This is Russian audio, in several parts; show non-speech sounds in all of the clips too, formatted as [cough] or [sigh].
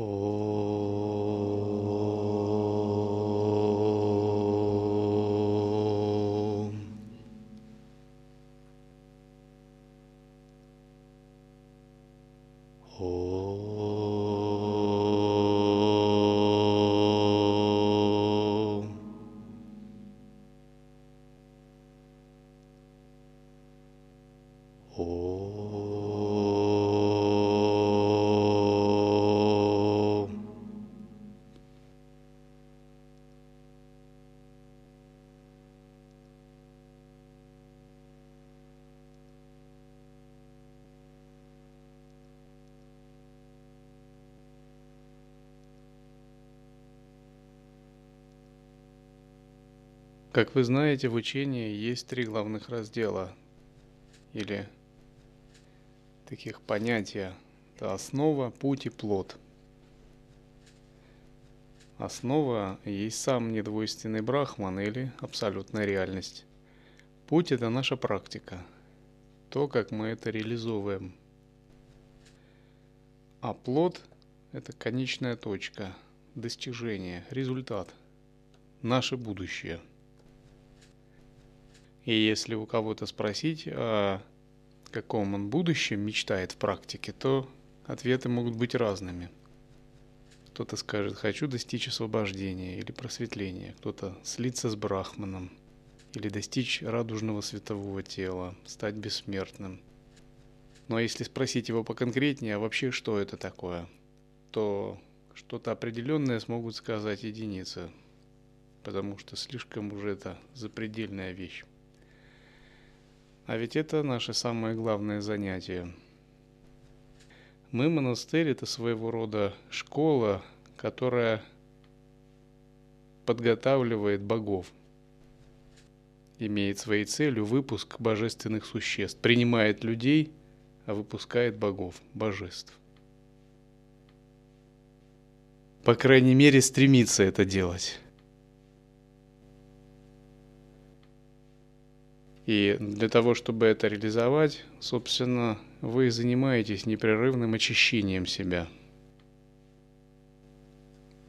Oh. Как вы знаете, в учении есть три главных раздела или таких понятия. Это основа, путь и плод. Основа есть сам недвойственный брахман или абсолютная реальность. Путь – это наша практика, то, как мы это реализовываем. А плод – это конечная точка, достижение, результат, наше будущее – и если у кого-то спросить, о каком он будущем мечтает в практике, то ответы могут быть разными. Кто-то скажет, хочу достичь освобождения или просветления, кто-то слиться с брахманом, или достичь радужного светового тела, стать бессмертным. Но если спросить его поконкретнее, а вообще что это такое, то что-то определенное смогут сказать единицы, потому что слишком уже это запредельная вещь. А ведь это наше самое главное занятие. Мы, монастырь, это своего рода школа, которая подготавливает богов. Имеет своей целью выпуск божественных существ. Принимает людей, а выпускает богов, божеств. По крайней мере, стремится это делать. И для того, чтобы это реализовать, собственно, вы занимаетесь непрерывным очищением себя,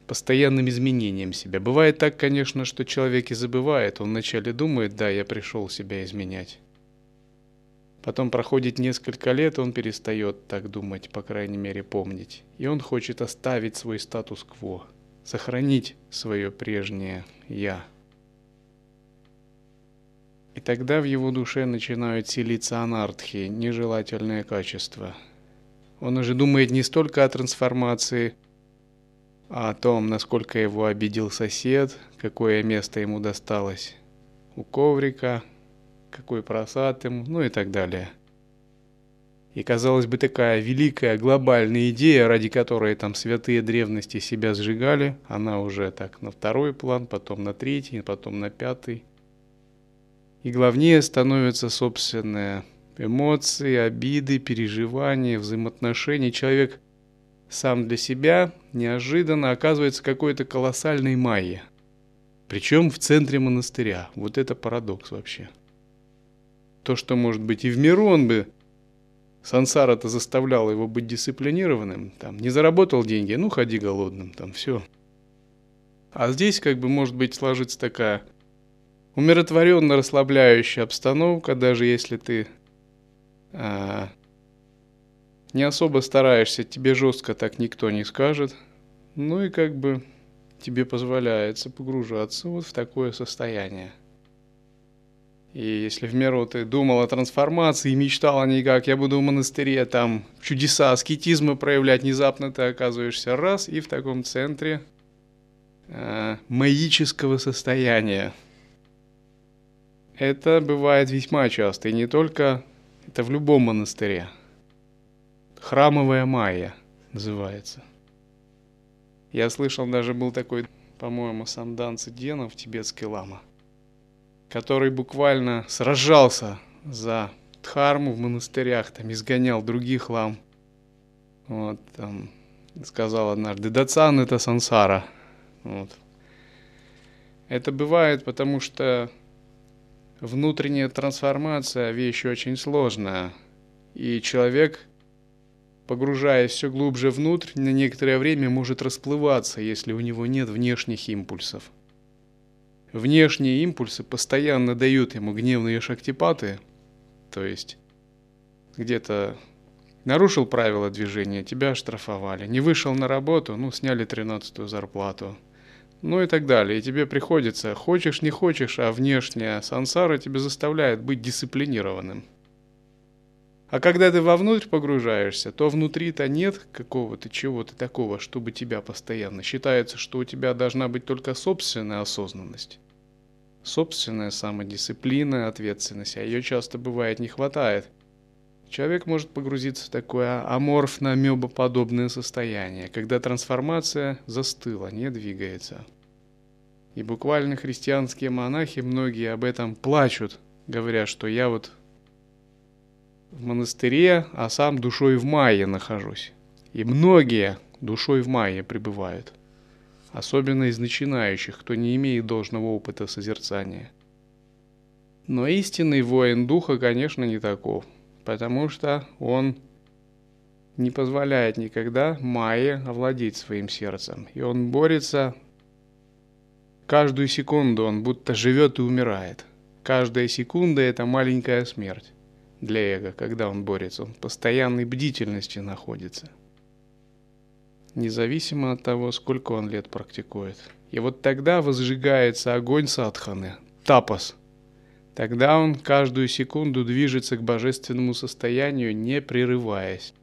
постоянным изменением себя. Бывает так, конечно, что человек и забывает. Он вначале думает, да, я пришел себя изменять. Потом проходит несколько лет, он перестает так думать, по крайней мере, помнить. И он хочет оставить свой статус-кво, сохранить свое прежнее «я». И тогда в его душе начинают селиться анархии, нежелательные качества. Он уже думает не столько о трансформации, а о том, насколько его обидел сосед, какое место ему досталось у коврика, какой просад ему, ну и так далее. И казалось бы такая великая глобальная идея, ради которой там святые древности себя сжигали, она уже так на второй план, потом на третий, потом на пятый. И главнее становятся собственные эмоции, обиды, переживания, взаимоотношения. Человек сам для себя неожиданно оказывается какой-то колоссальной майей. Причем в центре монастыря. Вот это парадокс вообще. То, что может быть и в миру, он бы Сансара-то заставлял его быть дисциплинированным. Там, не заработал деньги, ну ходи голодным, там все. А здесь как бы может быть сложится такая умиротворенно расслабляющая обстановка, даже если ты а, не особо стараешься, тебе жестко так никто не скажет. Ну и как бы тебе позволяется погружаться вот в такое состояние. И если в меру ты думал о трансформации, мечтал о ней, как я буду в монастыре, там чудеса аскетизма проявлять, внезапно ты оказываешься раз и в таком центре э, магического состояния. Это бывает весьма часто, и не только, это в любом монастыре. Храмовая майя называется. Я слышал, даже был такой, по-моему, Самдан Циденов, тибетский лама, который буквально сражался за дхарму в монастырях, там изгонял других лам. Вот, там, сказал однажды, Дацан это сансара. Вот. Это бывает, потому что внутренняя трансформация – вещь очень сложная. И человек погружаясь все глубже внутрь, на некоторое время может расплываться, если у него нет внешних импульсов. Внешние импульсы постоянно дают ему гневные шактипаты, то есть где-то нарушил правила движения, тебя оштрафовали, не вышел на работу, ну, сняли тринадцатую зарплату, ну и так далее. И тебе приходится, хочешь, не хочешь, а внешняя сансара тебя заставляет быть дисциплинированным. А когда ты вовнутрь погружаешься, то внутри-то нет какого-то чего-то такого, чтобы тебя постоянно. Считается, что у тебя должна быть только собственная осознанность. Собственная самодисциплина, ответственность, а ее часто бывает не хватает. Человек может погрузиться в такое аморфно-мебоподобное состояние, когда трансформация застыла, не двигается. И буквально христианские монахи, многие об этом плачут, говоря, что я вот в монастыре, а сам душой в мае нахожусь. И многие душой в мае пребывают. Особенно из начинающих, кто не имеет должного опыта созерцания. Но истинный воин духа, конечно, не таков, потому что он не позволяет никогда Майе овладеть своим сердцем. И он борется каждую секунду, он будто живет и умирает. Каждая секунда – это маленькая смерть для эго, когда он борется. Он в постоянной бдительности находится. Независимо от того, сколько он лет практикует. И вот тогда возжигается огонь садханы, тапас. Тогда он каждую секунду движется к божественному состоянию, не прерываясь.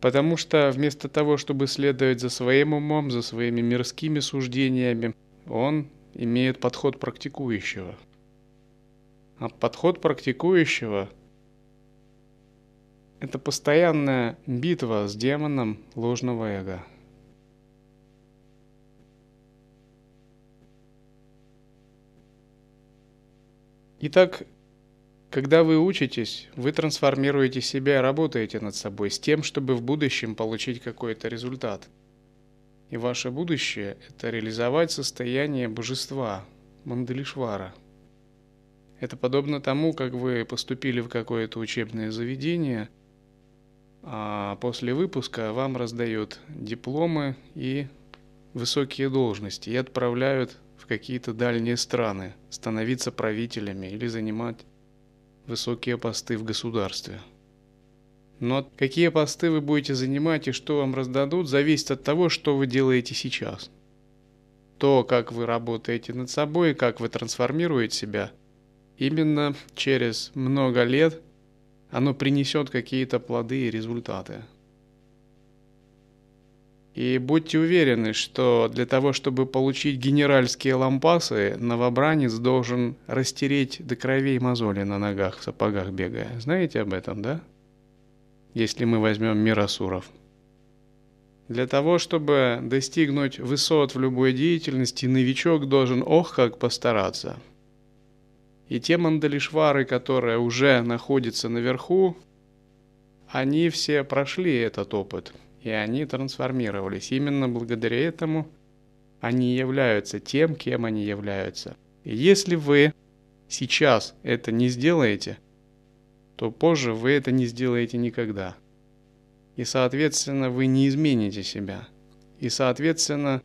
Потому что вместо того, чтобы следовать за своим умом, за своими мирскими суждениями, он имеет подход практикующего – а подход практикующего – это постоянная битва с демоном ложного эго. Итак, когда вы учитесь, вы трансформируете себя и работаете над собой с тем, чтобы в будущем получить какой-то результат. И ваше будущее – это реализовать состояние божества, Мандалишвара – это подобно тому, как вы поступили в какое-то учебное заведение, а после выпуска вам раздают дипломы и высокие должности и отправляют в какие-то дальние страны становиться правителями или занимать высокие посты в государстве. Но какие посты вы будете занимать и что вам раздадут, зависит от того, что вы делаете сейчас. То, как вы работаете над собой, как вы трансформируете себя – именно через много лет оно принесет какие-то плоды и результаты. И будьте уверены, что для того, чтобы получить генеральские лампасы, новобранец должен растереть до кровей мозоли на ногах, в сапогах бегая. Знаете об этом, да? Если мы возьмем Мирасуров. Для того, чтобы достигнуть высот в любой деятельности, новичок должен ох как постараться – и те мандалишвары, которые уже находятся наверху, они все прошли этот опыт, и они трансформировались. Именно благодаря этому они являются тем, кем они являются. И если вы сейчас это не сделаете, то позже вы это не сделаете никогда. И, соответственно, вы не измените себя. И, соответственно,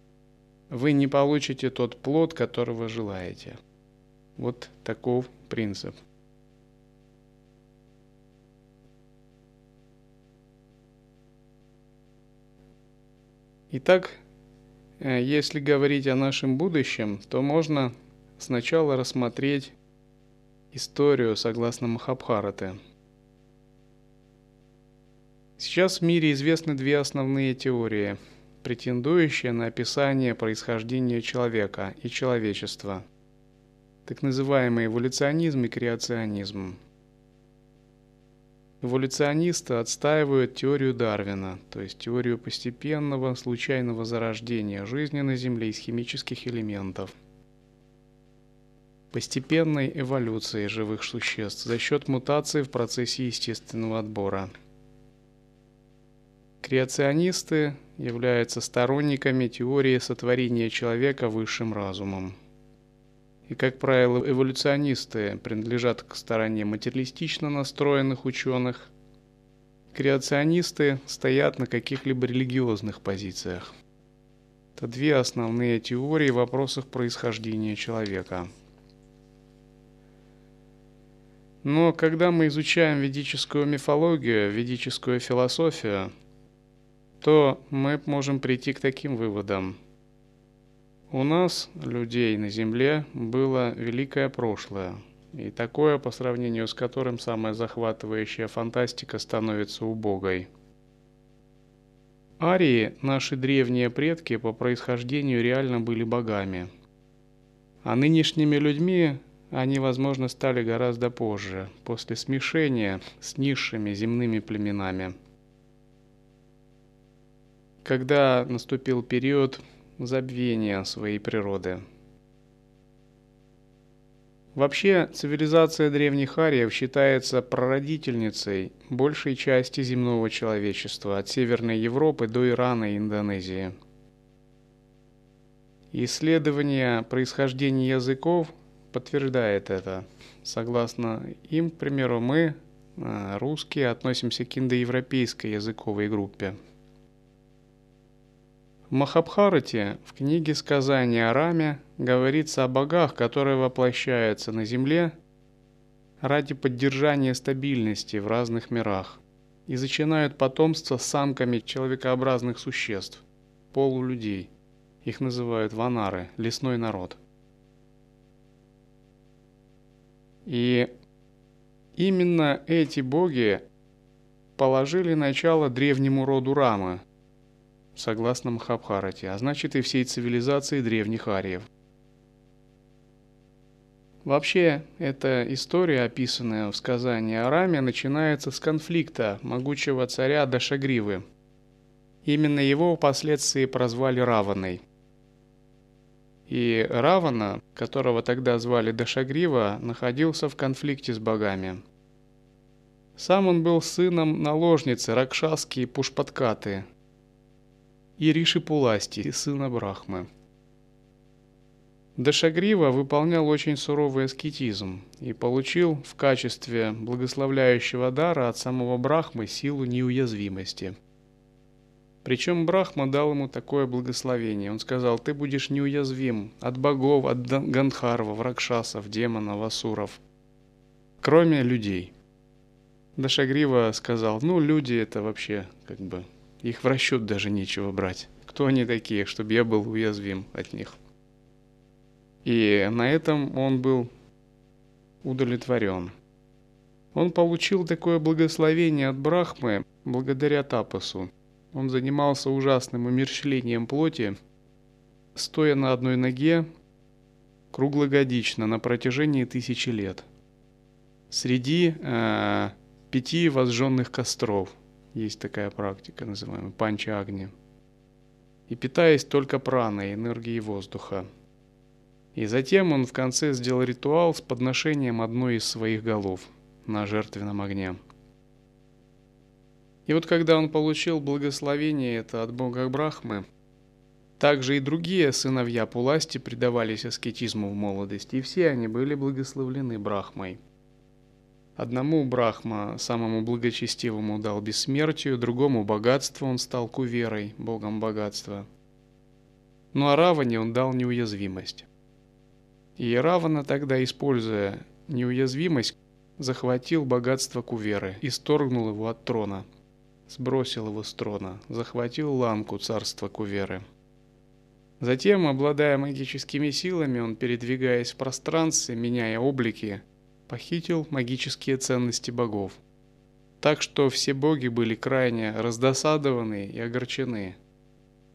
вы не получите тот плод, которого желаете. Вот таков принцип. Итак, э, если говорить о нашем будущем, то можно сначала рассмотреть историю согласно Махабхараты. Сейчас в мире известны две основные теории, претендующие на описание происхождения человека и человечества – так называемый эволюционизм и креационизм. Эволюционисты отстаивают теорию Дарвина, то есть теорию постепенного, случайного зарождения жизни на Земле из химических элементов, постепенной эволюции живых существ за счет мутаций в процессе естественного отбора. Креационисты являются сторонниками теории сотворения человека высшим разумом. И, как правило, эволюционисты принадлежат к стороне материалистично настроенных ученых, креационисты стоят на каких-либо религиозных позициях. Это две основные теории в вопросах происхождения человека. Но когда мы изучаем ведическую мифологию, ведическую философию, то мы можем прийти к таким выводам. У нас, людей на Земле, было великое прошлое, и такое, по сравнению с которым самая захватывающая фантастика становится убогой. Арии, наши древние предки, по происхождению реально были богами. А нынешними людьми они, возможно, стали гораздо позже, после смешения с низшими земными племенами – когда наступил период забвения своей природы. Вообще, цивилизация древних ариев считается прародительницей большей части земного человечества, от Северной Европы до Ирана и Индонезии. Исследование происхождения языков подтверждает это. Согласно им, к примеру, мы, э, русские, относимся к индоевропейской языковой группе – Махабхарате, в книге сказания о Раме, говорится о богах, которые воплощаются на земле ради поддержания стабильности в разных мирах и зачинают потомство самками человекообразных существ, полулюдей. Их называют ванары, лесной народ. И именно эти боги положили начало древнему роду Рамы – согласно Махабхарате, а значит и всей цивилизации древних ариев. Вообще, эта история, описанная в сказании о Раме, начинается с конфликта могучего царя Дашагривы. Именно его впоследствии прозвали Раваной. И Равана, которого тогда звали Дашагрива, находился в конфликте с богами. Сам он был сыном наложницы Ракшаски Пушпаткаты, и Риши сына Брахмы. Дашагрива выполнял очень суровый аскетизм и получил в качестве благословляющего дара от самого Брахмы силу неуязвимости. Причем Брахма дал ему такое благословение. Он сказал, ты будешь неуязвим от богов, от гандхарвов, ракшасов, демонов, асуров, кроме людей. Дашагрива сказал, ну люди это вообще как бы их в расчет даже нечего брать. Кто они такие, чтобы я был уязвим от них? И на этом он был удовлетворен. Он получил такое благословение от Брахмы благодаря Тапасу. Он занимался ужасным умерщвлением плоти, стоя на одной ноге круглогодично на протяжении тысячи лет. Среди э, пяти возжженных костров – есть такая практика, называемая панча-агни. И питаясь только праной, энергией воздуха. И затем он в конце сделал ритуал с подношением одной из своих голов на жертвенном огне. И вот когда он получил благословение это от бога Брахмы, также и другие сыновья Пуласти предавались аскетизму в молодости, и все они были благословлены Брахмой – Одному Брахма, самому благочестивому, дал бессмертию, другому богатство, он стал куверой, богом богатства. Ну а Раване он дал неуязвимость. И Равана тогда, используя неуязвимость, захватил богатство Куверы и сторгнул его от трона. Сбросил его с трона, захватил Ланку, царства Куверы. Затем, обладая магическими силами, он, передвигаясь в пространстве, меняя облики, похитил магические ценности богов. Так что все боги были крайне раздосадованы и огорчены.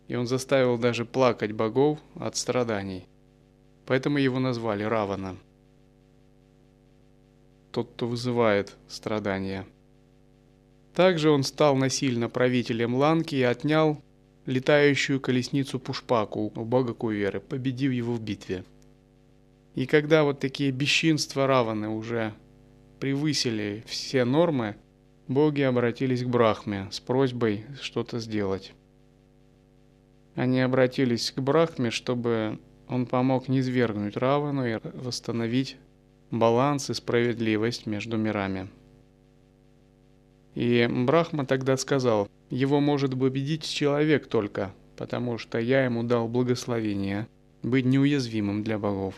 И он заставил даже плакать богов от страданий. Поэтому его назвали Равана. Тот, кто вызывает страдания. Также он стал насильно правителем Ланки и отнял летающую колесницу Пушпаку у бога Куверы, победив его в битве. И когда вот такие бесчинства Раваны уже превысили все нормы, боги обратились к Брахме с просьбой что-то сделать. Они обратились к Брахме, чтобы он помог не свергнуть Равану и восстановить баланс и справедливость между мирами. И Брахма тогда сказал, его может победить человек только, потому что я ему дал благословение быть неуязвимым для богов.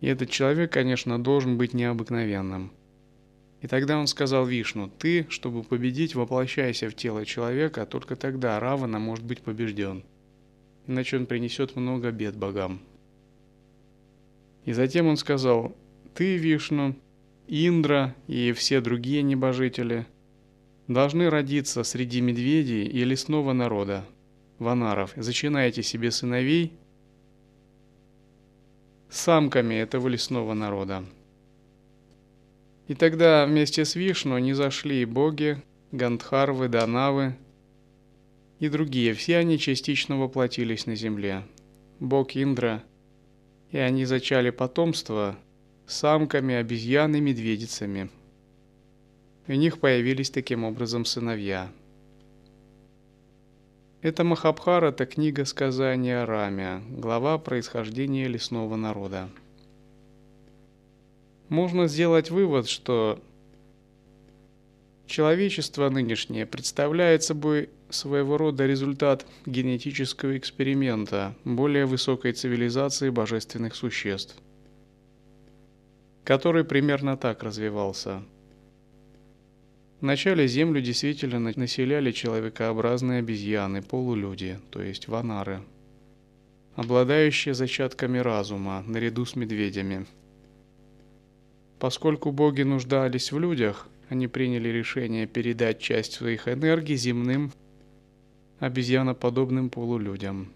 И этот человек, конечно, должен быть необыкновенным. И тогда он сказал Вишну, ты, чтобы победить, воплощайся в тело человека, только тогда Равана может быть побежден. Иначе он принесет много бед богам. И затем он сказал, ты, Вишну, Индра и все другие небожители – должны родиться среди медведей и лесного народа, ванаров. Зачинайте себе сыновей самками этого лесного народа. И тогда вместе с Вишну не зашли и боги, Гандхарвы, Данавы и другие. Все они частично воплотились на земле. Бог Индра, и они зачали потомство самками, обезьян и медведицами – у них появились таким образом сыновья. Это Махабхарата, книга сказания Рамя, глава происхождения лесного народа. Можно сделать вывод, что человечество нынешнее представляет собой своего рода результат генетического эксперимента более высокой цивилизации божественных существ, который примерно так развивался – Вначале Землю действительно населяли человекообразные обезьяны, полулюди, то есть ванары, обладающие зачатками разума, наряду с медведями. Поскольку боги нуждались в людях, они приняли решение передать часть своих энергий земным обезьяноподобным полулюдям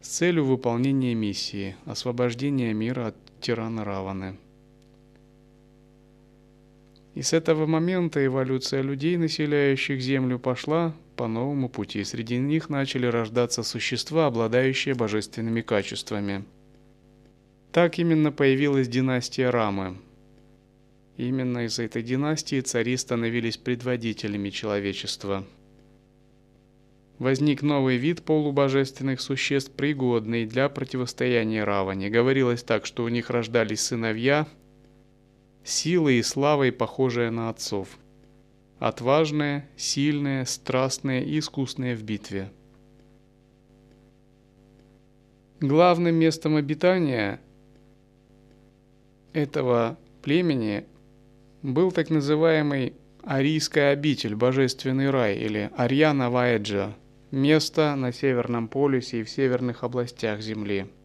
с целью выполнения миссии – освобождения мира от тирана Раваны – и с этого момента эволюция людей, населяющих Землю, пошла по новому пути. Среди них начали рождаться существа, обладающие божественными качествами. Так именно появилась династия Рамы. Именно из этой династии цари становились предводителями человечества. Возник новый вид полубожественных существ, пригодный для противостояния Раване. Говорилось так, что у них рождались сыновья – силой и славой похожие на отцов. Отважные, сильные, страстные и искусные в битве. Главным местом обитания этого племени был так называемый Арийская обитель, Божественный рай или Арьяна Ваэджа, место на Северном полюсе и в северных областях Земли –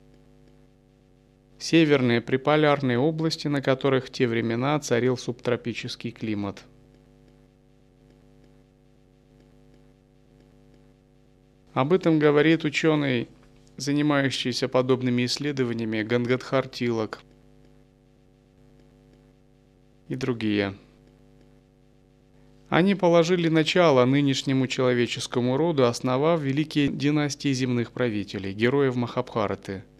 Северные приполярные области, на которых в те времена царил субтропический климат. Об этом говорит ученый, занимающийся подобными исследованиями Гангадхар Тилак и другие. Они положили начало нынешнему человеческому роду, основав великие династии земных правителей, героев Махабхараты –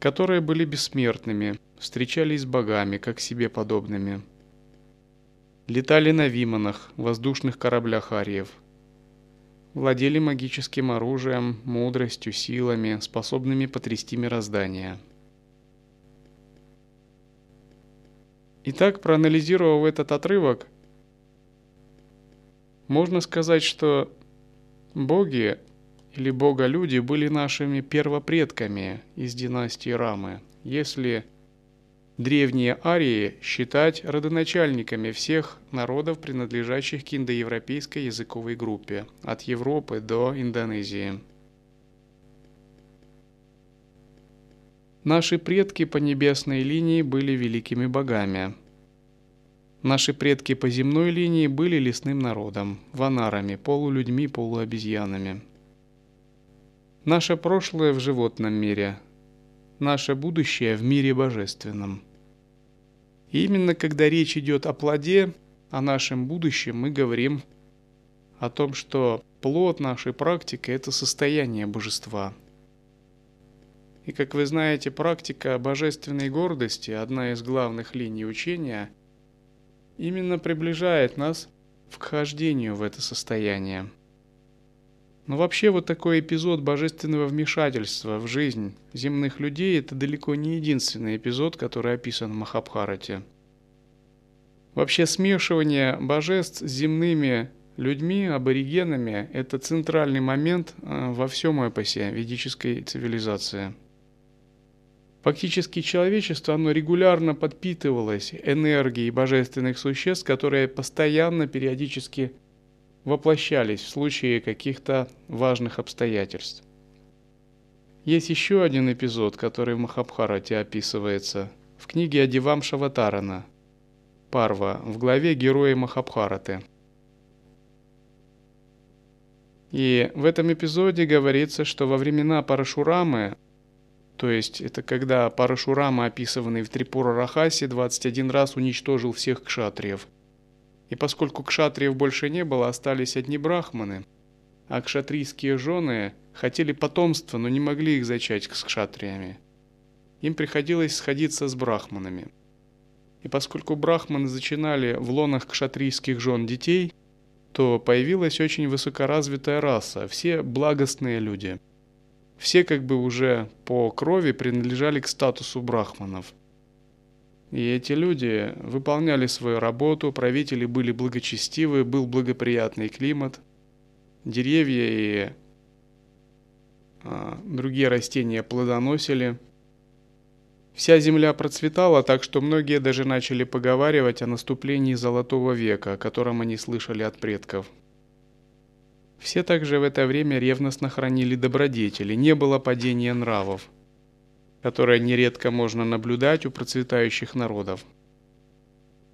которые были бессмертными, встречались с богами, как себе подобными. Летали на виманах, воздушных кораблях ариев. Владели магическим оружием, мудростью, силами, способными потрясти мироздание. Итак, проанализировав этот отрывок, можно сказать, что боги или бога-люди были нашими первопредками из династии Рамы, если древние арии считать родоначальниками всех народов, принадлежащих к индоевропейской языковой группе, от Европы до Индонезии. Наши предки по небесной линии были великими богами. Наши предки по земной линии были лесным народом, ванарами, полулюдьми, полуобезьянами. Наше прошлое в животном мире, наше будущее в мире божественном. И именно когда речь идет о плоде, о нашем будущем, мы говорим о том, что плод нашей практики – это состояние божества. И как вы знаете, практика божественной гордости, одна из главных линий учения, именно приближает нас к вхождению в это состояние – но вообще вот такой эпизод божественного вмешательства в жизнь земных людей – это далеко не единственный эпизод, который описан в Махабхарате. Вообще смешивание божеств с земными людьми, аборигенами – это центральный момент э, во всем эпосе ведической цивилизации. Фактически человечество, оно регулярно подпитывалось энергией божественных существ, которые постоянно, периодически воплощались в случае каких-то важных обстоятельств. Есть еще один эпизод, который в Махабхарате описывается в книге Адивам Шаватарана Парва в главе «Герои Махабхараты». И в этом эпизоде говорится, что во времена Парашурамы, то есть это когда Парашурама, описанный в Трипура Рахасе, 21 раз уничтожил всех кшатриев. И поскольку кшатриев больше не было, остались одни брахманы, а кшатрийские жены хотели потомства, но не могли их зачать с кшатриями. Им приходилось сходиться с брахманами. И поскольку брахманы зачинали в лонах кшатрийских жен детей, то появилась очень высокоразвитая раса, все благостные люди. Все как бы уже по крови принадлежали к статусу брахманов. И эти люди выполняли свою работу, правители были благочестивы, был благоприятный климат, деревья и а, другие растения плодоносили – Вся земля процветала, так что многие даже начали поговаривать о наступлении Золотого века, о котором они слышали от предков. Все также в это время ревностно хранили добродетели, не было падения нравов, которое нередко можно наблюдать у процветающих народов.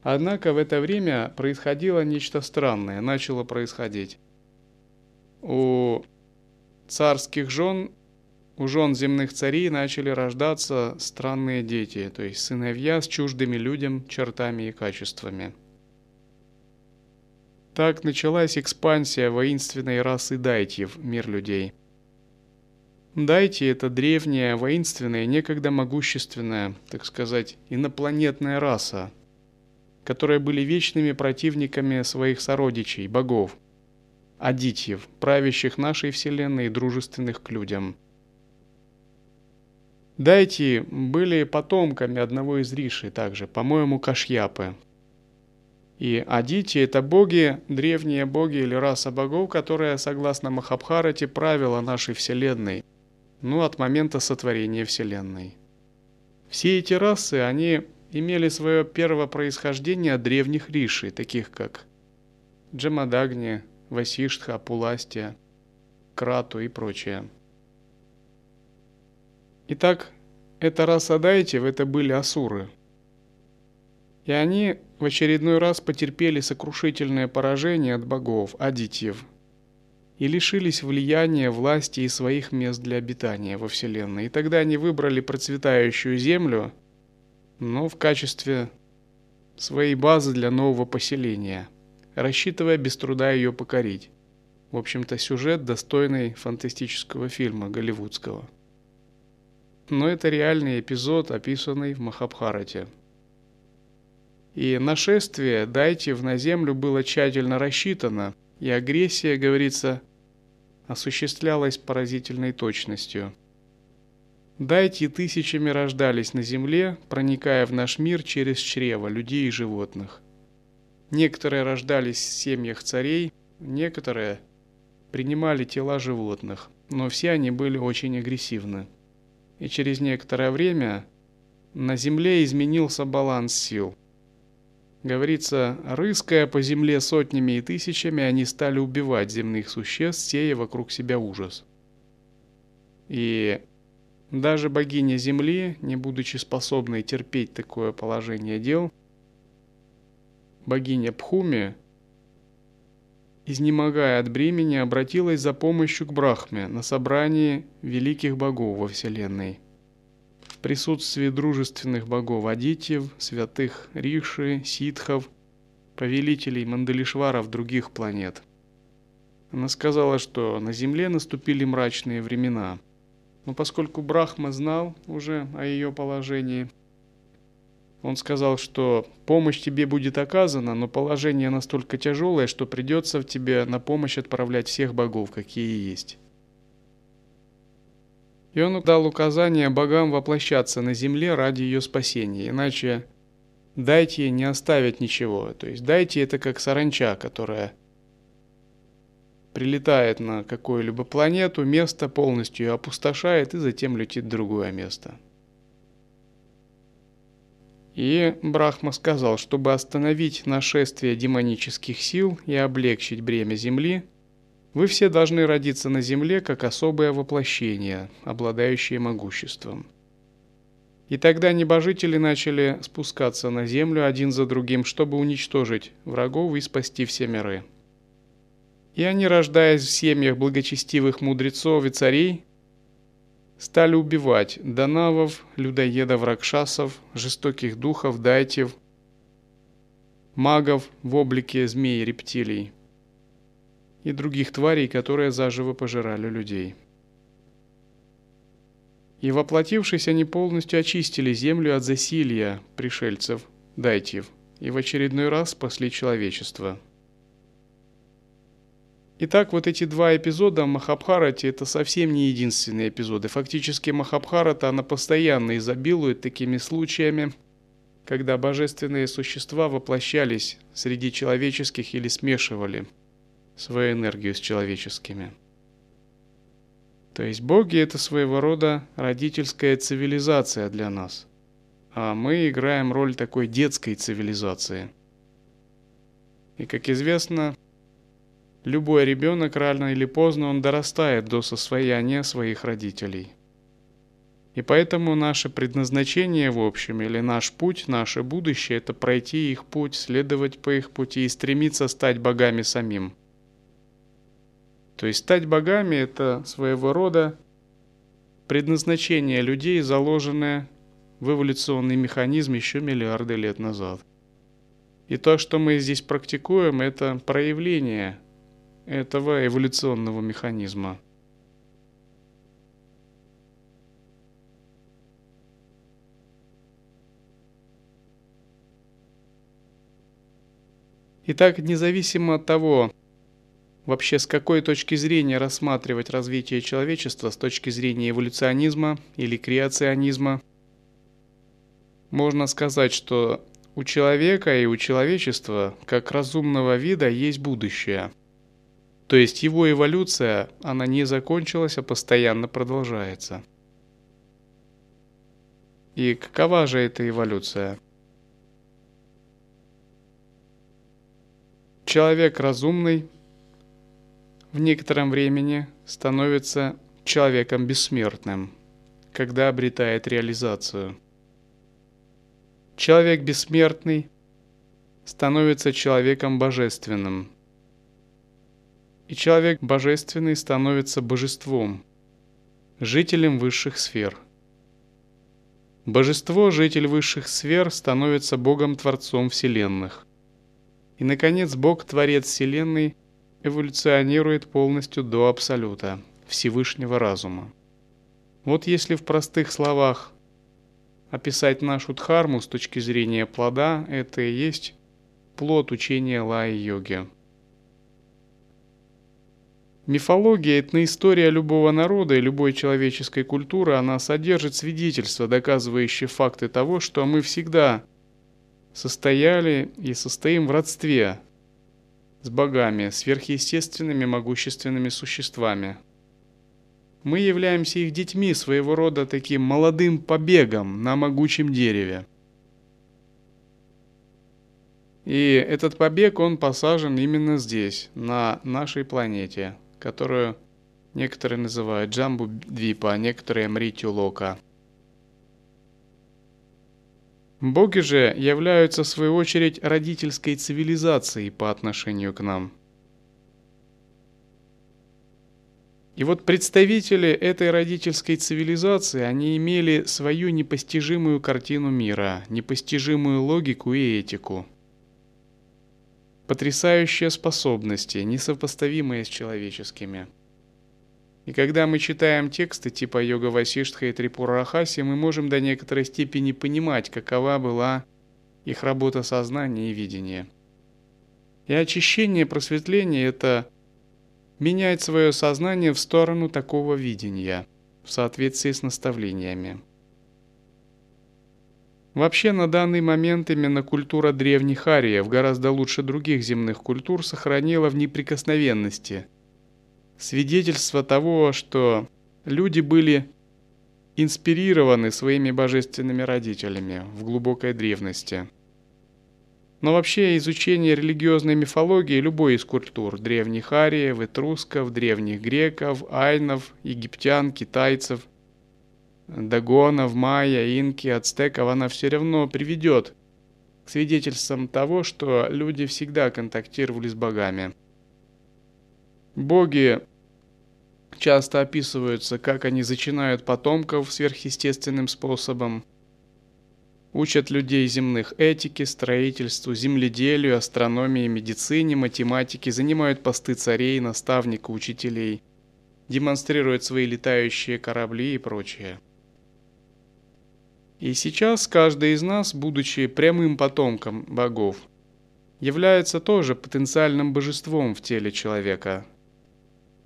Однако в это время происходило нечто странное, начало происходить. У царских жен у жен земных царей начали рождаться странные дети, то есть сыновья с чуждыми людям чертами и качествами. Так началась экспансия воинственной расы дайтьев мир людей. Дайти – это древняя, воинственная, некогда могущественная, так сказать, инопланетная раса, которые были вечными противниками своих сородичей, богов, адитьев, правящих нашей Вселенной и дружественных к людям – Дайти были потомками одного из риши также, по-моему, Кашьяпы. И Адити – это боги, древние боги или раса богов, которая, согласно Махабхарате, правила нашей Вселенной, ну, от момента сотворения Вселенной. Все эти расы, они имели свое первое происхождение от древних риши, таких как Джамадагни, Васиштха, Пуластия, Крату и прочее. Итак, эта раса дайтев – это были асуры. И они в очередной раз потерпели сокрушительное поражение от богов, адитьев, и лишились влияния, власти и своих мест для обитания во Вселенной. И тогда они выбрали процветающую Землю, но в качестве своей базы для нового поселения, рассчитывая без труда ее покорить. В общем-то, сюжет достойный фантастического фильма голливудского – но это реальный эпизод, описанный в Махабхарате. И нашествие Дайтев на землю было тщательно рассчитано, и агрессия, говорится, осуществлялась поразительной точностью. Дайти тысячами рождались на земле, проникая в наш мир через чрево людей и животных. Некоторые рождались в семьях царей, некоторые принимали тела животных, но все они были очень агрессивны и через некоторое время на Земле изменился баланс сил. Говорится, рыская по земле сотнями и тысячами, они стали убивать земных существ, сея вокруг себя ужас. И даже богиня Земли, не будучи способной терпеть такое положение дел, богиня Пхуми изнемогая от бремени, обратилась за помощью к Брахме на собрании великих богов во Вселенной. Присутствии дружественных богов Адитьев, святых Риши, Ситхов, повелителей Мандалишваров других планет. Она сказала, что на Земле наступили мрачные времена. Но поскольку Брахма знал уже о ее положении, он сказал, что помощь тебе будет оказана, но положение настолько тяжелое, что придется в тебе на помощь отправлять всех богов, какие есть. И он дал указание богам воплощаться на земле ради ее спасения, иначе дайте не оставить ничего. То есть дайте это как саранча, которая прилетает на какую-либо планету, место полностью опустошает и затем летит в другое место. И Брахма сказал, чтобы остановить нашествие демонических сил и облегчить бремя Земли, вы все должны родиться на Земле как особое воплощение, обладающее могуществом. И тогда небожители начали спускаться на Землю один за другим, чтобы уничтожить врагов и спасти все миры. И они, рождаясь в семьях благочестивых мудрецов и царей, стали убивать данавов, людоедов, ракшасов, жестоких духов, дайтев, магов в облике змей и рептилий и других тварей, которые заживо пожирали людей. И воплотившись, они полностью очистили землю от засилья пришельцев, дайтев, и в очередной раз спасли человечество – Итак, вот эти два эпизода Махабхарати – это совсем не единственные эпизоды. Фактически Махабхарата, она постоянно изобилует такими случаями, когда божественные существа воплощались среди человеческих или смешивали свою энергию с человеческими. То есть боги – это своего рода родительская цивилизация для нас, а мы играем роль такой детской цивилизации. И, как известно, Любой ребенок рано или поздно он дорастает до состояния своих родителей. И поэтому наше предназначение в общем, или наш путь, наше будущее – это пройти их путь, следовать по их пути и стремиться стать богами самим. То есть стать богами – это своего рода предназначение людей, заложенное в эволюционный механизм еще миллиарды лет назад. И то, что мы здесь практикуем, это проявление этого эволюционного механизма. Итак, независимо от того, вообще с какой точки зрения рассматривать развитие человечества, с точки зрения эволюционизма или креационизма, можно сказать, что у человека и у человечества, как разумного вида, есть будущее – то есть его эволюция, она не закончилась, а постоянно продолжается. И какова же эта эволюция? Человек разумный в некотором времени становится человеком бессмертным, когда обретает реализацию. Человек бессмертный становится человеком божественным – и человек божественный становится божеством, жителем высших сфер. Божество, житель высших сфер, становится Богом-творцом вселенных. И, наконец, Бог-творец вселенной эволюционирует полностью до Абсолюта, Всевышнего разума. Вот если в простых словах описать нашу дхарму с точки зрения плода, это и есть плод учения лай-йоги. Мифология, этноистория любого народа и любой человеческой культуры, она содержит свидетельства, доказывающие факты того, что мы всегда состояли и состоим в родстве с богами, сверхъестественными могущественными существами. Мы являемся их детьми, своего рода таким молодым побегом на могучем дереве. И этот побег, он посажен именно здесь, на нашей планете, которую некоторые называют Джамбу Двипа, а некоторые Мритю Лока. Боги же являются в свою очередь родительской цивилизацией по отношению к нам. И вот представители этой родительской цивилизации, они имели свою непостижимую картину мира, непостижимую логику и этику – Потрясающие способности, несопоставимые с человеческими. И когда мы читаем тексты типа Йога Васиштха и Трипурахаси, мы можем до некоторой степени понимать, какова была их работа сознания и видения. И очищение, просветление – это менять свое сознание в сторону такого видения, в соответствии с наставлениями. Вообще на данный момент именно культура древних ариев гораздо лучше других земных культур сохранила в неприкосновенности. Свидетельство того, что люди были инспирированы своими божественными родителями в глубокой древности. Но вообще изучение религиозной мифологии любой из культур – древних ариев, этрусков, древних греков, айнов, египтян, китайцев, дагонов, майя, инки, ацтеков – она все равно приведет к свидетельствам того, что люди всегда контактировали с богами. Боги часто описываются, как они зачинают потомков сверхъестественным способом, учат людей земных этике, строительству, земледелию, астрономии, медицине, математике, занимают посты царей, наставника, учителей, демонстрируют свои летающие корабли и прочее. И сейчас каждый из нас, будучи прямым потомком богов, является тоже потенциальным божеством в теле человека –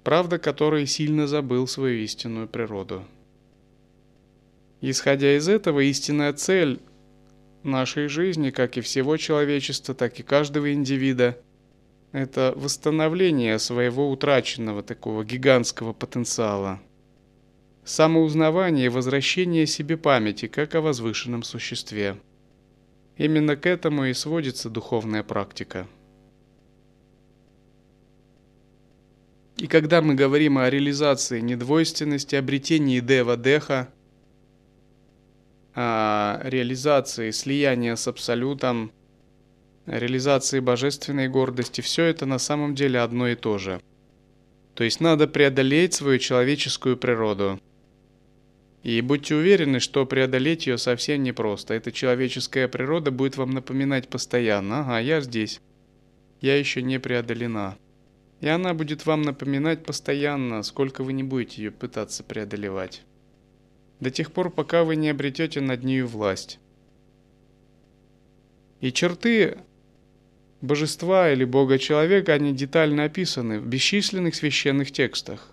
правда который сильно забыл свою истинную природу. Исходя из этого, истинная цель нашей жизни, как и всего человечества, так и каждого индивида, это восстановление своего утраченного такого гигантского потенциала. Самоузнавание и возвращение себе памяти, как о возвышенном существе. Именно к этому и сводится духовная практика. И когда мы говорим о реализации недвойственности, обретении дева-деха, о реализации слияния с Абсолютом, реализации божественной гордости, все это на самом деле одно и то же. То есть надо преодолеть свою человеческую природу. И будьте уверены, что преодолеть ее совсем непросто. Эта человеческая природа будет вам напоминать постоянно, ага, я здесь, я еще не преодолена. И она будет вам напоминать постоянно, сколько вы не будете ее пытаться преодолевать. До тех пор, пока вы не обретете над нею власть. И черты божества или бога-человека, они детально описаны в бесчисленных священных текстах.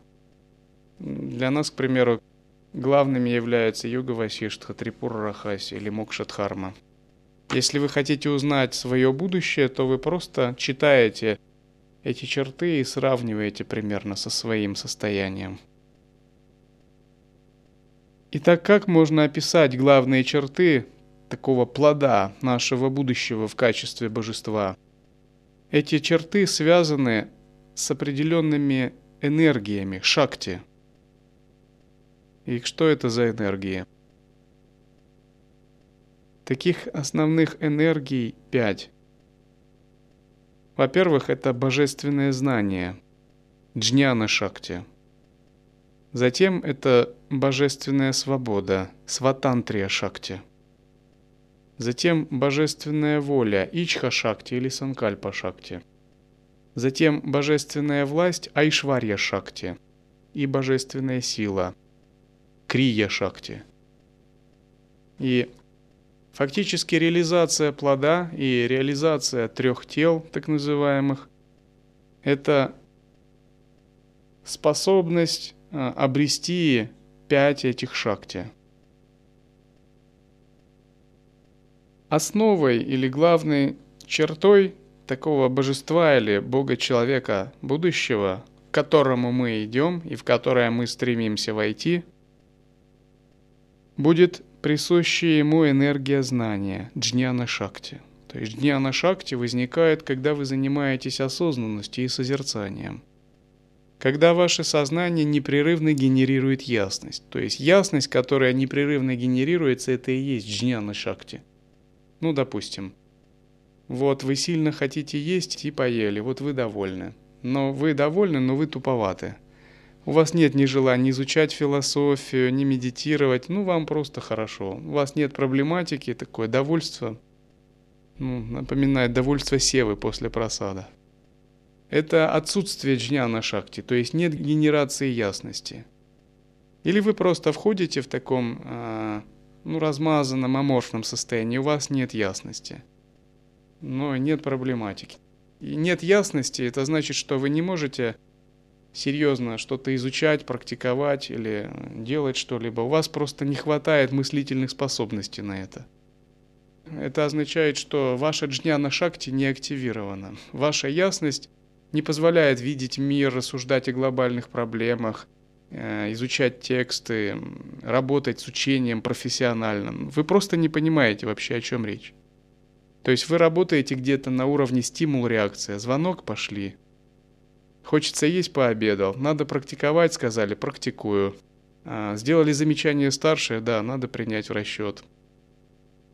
Для нас, к примеру, главными являются Юга Васиштха, Трипура Рахаси или Мокшатхарма. Если вы хотите узнать свое будущее, то вы просто читаете эти черты и сравниваете примерно со своим состоянием. Итак, как можно описать главные черты такого плода нашего будущего в качестве божества? Эти черты связаны с определенными энергиями, шакти. И что это за энергии? Таких основных энергий пять. Во-первых, это божественное знание, джняна шакти. Затем это божественная свобода, сватантрия шакти. Затем божественная воля, ичха шакти или санкальпа шакти. Затем божественная власть, айшварья шакти. И божественная сила, крия шакти. И Фактически реализация плода и реализация трех тел, так называемых, это способность а, обрести пять этих шакти. Основой или главной чертой такого божества или бога-человека будущего, к которому мы идем и в которое мы стремимся войти, будет присущая ему энергия знания, джняна шакти. То есть джняна шакти возникает, когда вы занимаетесь осознанностью и созерцанием. Когда ваше сознание непрерывно генерирует ясность. То есть ясность, которая непрерывно генерируется, это и есть джняна шакти. Ну, допустим, вот вы сильно хотите есть и поели, вот вы довольны. Но вы довольны, но вы туповаты у вас нет ни желания изучать философию, ни медитировать, ну вам просто хорошо. У вас нет проблематики, такое довольство, ну, напоминает довольство севы после просада. Это отсутствие джняна шакти, то есть нет генерации ясности. Или вы просто входите в таком э, ну, размазанном, аморфном состоянии, у вас нет ясности, но нет проблематики. И нет ясности, это значит, что вы не можете серьезно что-то изучать, практиковать или делать что-либо. У вас просто не хватает мыслительных способностей на это. это означает, что ваша джняна шакти не активирована. Ваша ясность не позволяет видеть мир, рассуждать о глобальных проблемах, э, изучать тексты, работать с учением профессионально. Вы просто не понимаете вообще, о чем речь. То есть вы работаете где-то на уровне стимул-реакция. Звонок пошли. Хочется есть пообедал. Надо практиковать, сказали, практикую. А, сделали замечание старшее, да, надо принять в расчет.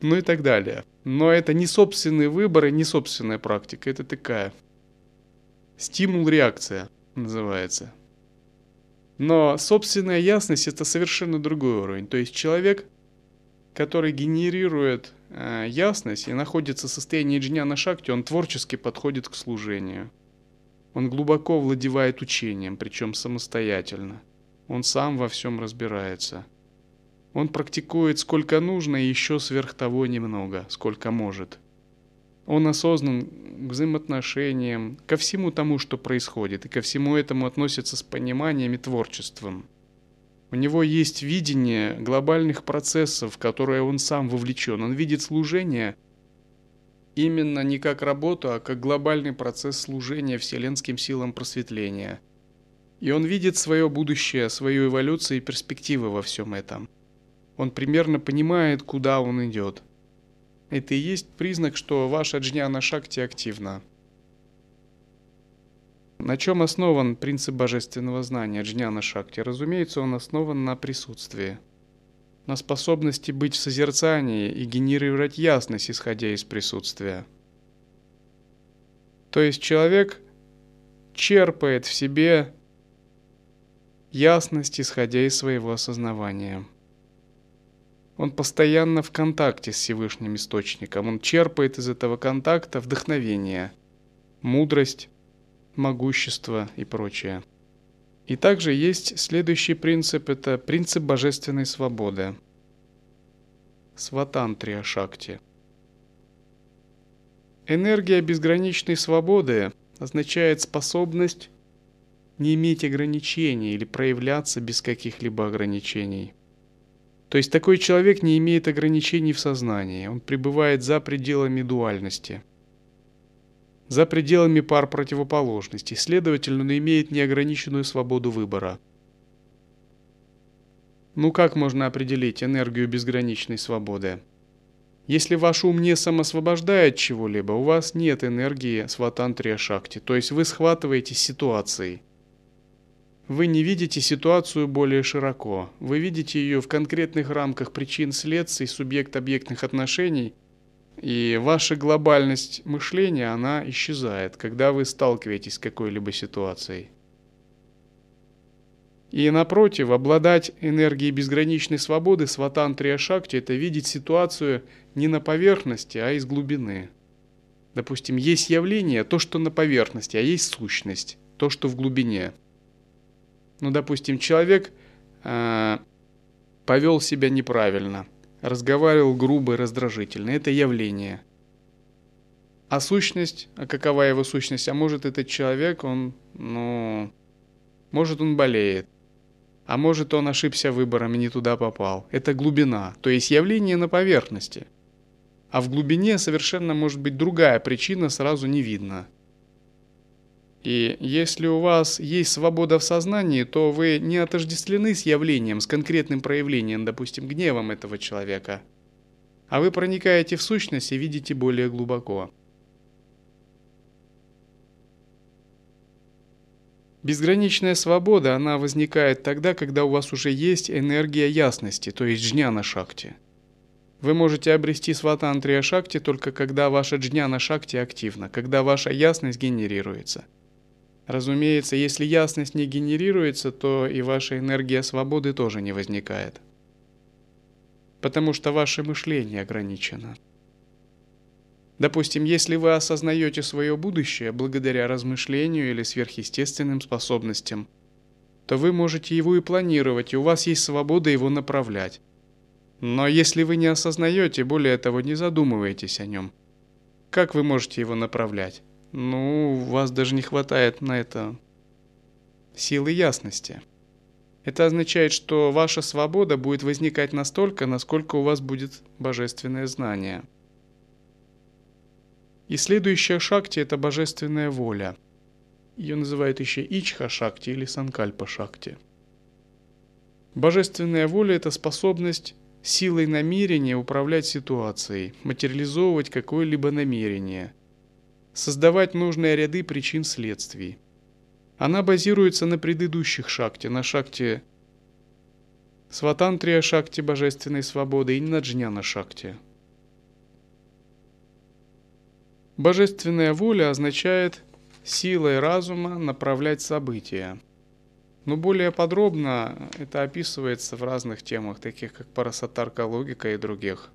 Ну и так далее. Но это не собственный выбор и не собственная практика. Это такая стимул-реакция называется. Но собственная ясность это совершенно другой уровень. То есть человек, который генерирует э, ясность и находится в состоянии джня на шахте, он творчески подходит к служению. Он глубоко владевает учением, причем самостоятельно. Он сам во всем разбирается. Он практикует сколько нужно и еще сверх того немного, сколько может. Он осознан к взаимоотношениям, ко всему тому, что происходит, и ко всему этому относится с пониманием и творчеством. У него есть видение глобальных процессов, в которые он сам вовлечен. Он видит служение именно не как работу, а как глобальный процесс служения вселенским силам просветления. И он видит свое будущее, свою эволюцию и перспективы во всем этом. Он примерно понимает, куда он идет – это и есть признак, что ваша джняна шакти активна. На чем основан принцип божественного знания джняна шакти? Разумеется, он основан на присутствии, на способности быть в созерцании и генерировать ясность, исходя из присутствия. То есть человек черпает в себе ясность, исходя из своего осознавания. Он постоянно в контакте с Всевышним Источником. Он черпает из этого контакта вдохновение, мудрость, могущество и прочее. И также есть следующий принцип, это принцип божественной свободы. Сватантрия Шакти. Энергия безграничной свободы означает способность не иметь ограничений или проявляться без каких-либо ограничений – то есть такой человек не имеет ограничений в сознании, он пребывает за пределами дуальности, за пределами пар противоположностей, следовательно, имеет неограниченную свободу выбора. Ну как можно определить энергию безграничной свободы? Если ваш ум не самосвобождает чего-либо, у вас нет энергии сватантрия шакти, то есть вы схватываете ситуацией – вы не видите ситуацию более широко. Вы видите ее в конкретных рамках причин следствий, субъект-объектных отношений, и ваша глобальность мышления, она исчезает, когда вы сталкиваетесь с какой-либо ситуацией. И напротив, обладать энергией безграничной свободы сватантрия шакти – это видеть ситуацию не на поверхности, а из глубины. Допустим, есть явление, то, что на поверхности, а есть сущность, то, что в глубине – ну, допустим, человек э, повел себя неправильно, разговаривал грубо и раздражительно. Это явление. А сущность, а какова его сущность? А может этот человек, он, ну, может он болеет. А может он ошибся выбором и не туда попал. Это глубина, то есть явление на поверхности. А в глубине совершенно может быть другая причина, сразу не видно. И если у вас есть свобода в сознании, то вы не отождествлены с явлением, с конкретным проявлением, допустим, гневом этого человека, а вы проникаете в сущность и видите более глубоко. Безграничная свобода, она возникает тогда, когда у вас уже есть энергия ясности, то есть джняна шакти. Вы можете обрести сватантрия шакти только когда ваша джняна шакти активна, когда ваша ясность генерируется – Разумеется, если ясность не генерируется, то и ваша энергия свободы тоже не возникает. Потому что ваше мышление ограничено. Допустим, если вы осознаете свое будущее благодаря размышлению или сверхъестественным способностям, то вы можете его и планировать, и у вас есть свобода его направлять. Но если вы не осознаете, более того, не задумываетесь о нем, как вы можете его направлять? Ну, у вас даже не хватает на это силы ясности. Это означает, что ваша свобода будет возникать настолько, насколько у вас будет божественное знание. И следующая шакти – это божественная воля. Ее называют еще Ичха шакти или Санкальпа шакти. Божественная воля – это способность силой намерения управлять ситуацией, материализовывать какое-либо намерение, создавать нужные ряды причин следствий. Она базируется на предыдущих шакте, на шакте Сватантрия шакти божественной свободы и на джняна шакти. Божественная воля означает силой разума направлять события. Но более подробно это описывается в разных темах, таких как парасатарка логика и других.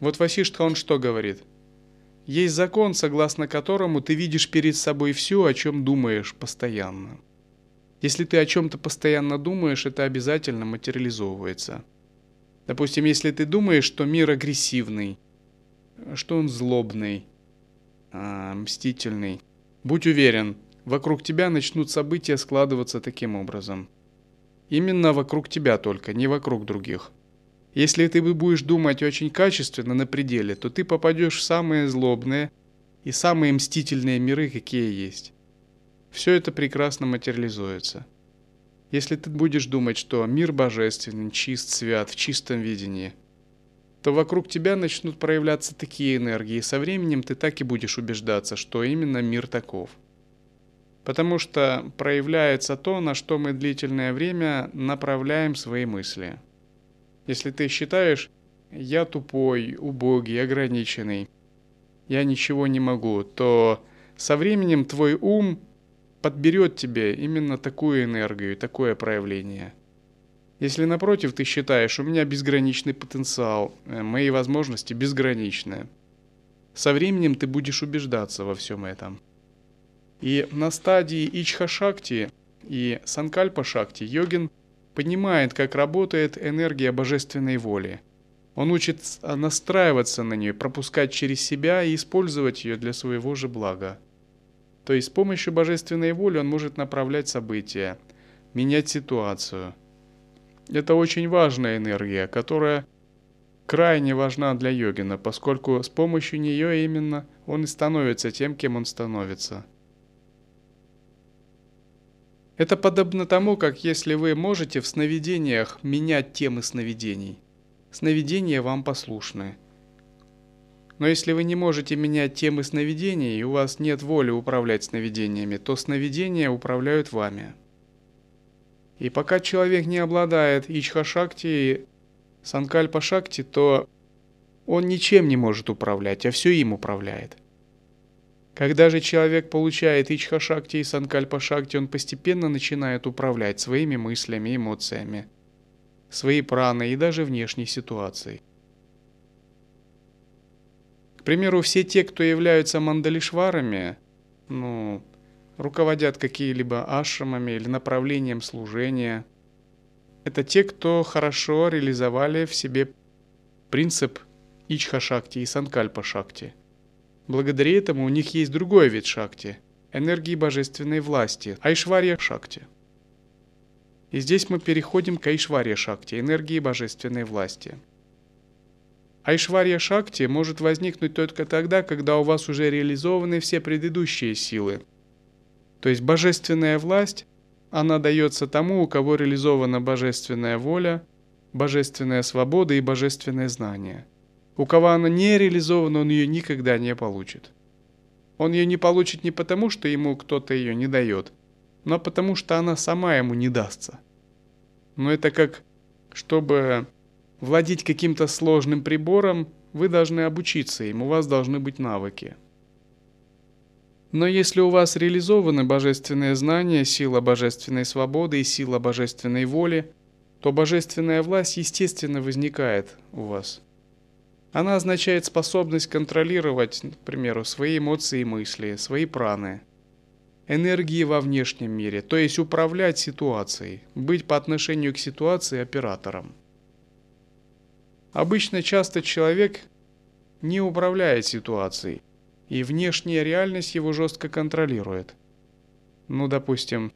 Вот Васиштха он что говорит? Есть закон, согласно которому ты видишь перед собой все, о чем думаешь постоянно. Если ты о чем-то постоянно думаешь, это обязательно материализовывается. Допустим, если ты думаешь, что мир агрессивный, что он злобный, а, мстительный, будь уверен, вокруг тебя начнут события складываться таким образом. Именно вокруг тебя только, не вокруг других. Если ты будешь думать очень качественно на пределе, то ты попадешь в самые злобные и самые мстительные миры, какие есть. Все это прекрасно материализуется. Если ты будешь думать, что мир божественный, чист, свят, в чистом видении, то вокруг тебя начнут проявляться такие энергии, и со временем ты так и будешь убеждаться, что именно мир таков. Потому что проявляется то, на что мы длительное время направляем свои мысли – если ты считаешь, я тупой, убогий, ограниченный, я ничего не могу, то со временем твой ум подберет тебе именно такую энергию, такое проявление. Если напротив ты считаешь, у меня безграничный потенциал, э, мои возможности безграничны, со временем ты будешь убеждаться во всем этом. И на стадии Ичха-шакти и Санкальпа-шакти йогин – понимает, как работает энергия божественной воли. Он учит настраиваться на нее, пропускать через себя и использовать ее для своего же блага. То есть с помощью божественной воли он может направлять события, менять ситуацию. Это очень важная энергия, которая крайне важна для йогина, поскольку с помощью нее именно он и становится тем, кем он становится – это подобно тому, как если вы можете в сновидениях менять темы сновидений. Сновидения вам послушны. Но если вы не можете менять темы сновидений, и у вас нет воли управлять сновидениями, то сновидения управляют вами. И пока человек не обладает Ичха-шакти и Санкальпа-шакти, то он ничем не может управлять, а все им управляет. Когда же человек получает Ичха-шакти и Санкальпа-шакти, он постепенно начинает управлять своими мыслями, эмоциями, своей праной и даже внешней ситуацией. К примеру, все те, кто являются мандалишварами, ну, руководят какие-либо ашрамами или направлением служения, это те, кто хорошо реализовали в себе принцип Ичха-шакти и Санкальпа-шакти – Благодаря этому у них есть другой вид шакти – энергии божественной власти, айшварья шакти. И здесь мы переходим к айшварья шакти, энергии божественной власти. Айшварья шакти может возникнуть только тогда, когда у вас уже реализованы все предыдущие силы. То есть божественная власть, она дается тому, у кого реализована божественная воля, божественная свобода и божественное знание – у кого она не реализована, он ее никогда не получит. Он ее не получит не потому, что ему кто-то ее не дает, но потому что она сама ему не дастся. Но это как, чтобы владеть каким-то сложным прибором, вы должны обучиться им, у вас должны быть навыки. Но если у вас реализованы божественные знания, сила божественной свободы и сила божественной воли, то божественная власть естественно возникает у вас – она означает способность контролировать, к примеру, свои эмоции и мысли, свои праны, энергии во внешнем мире, то есть управлять ситуацией, быть по отношению к ситуации оператором. Обычно часто человек не управляет ситуацией, и внешняя реальность его жестко контролирует. Ну, допустим,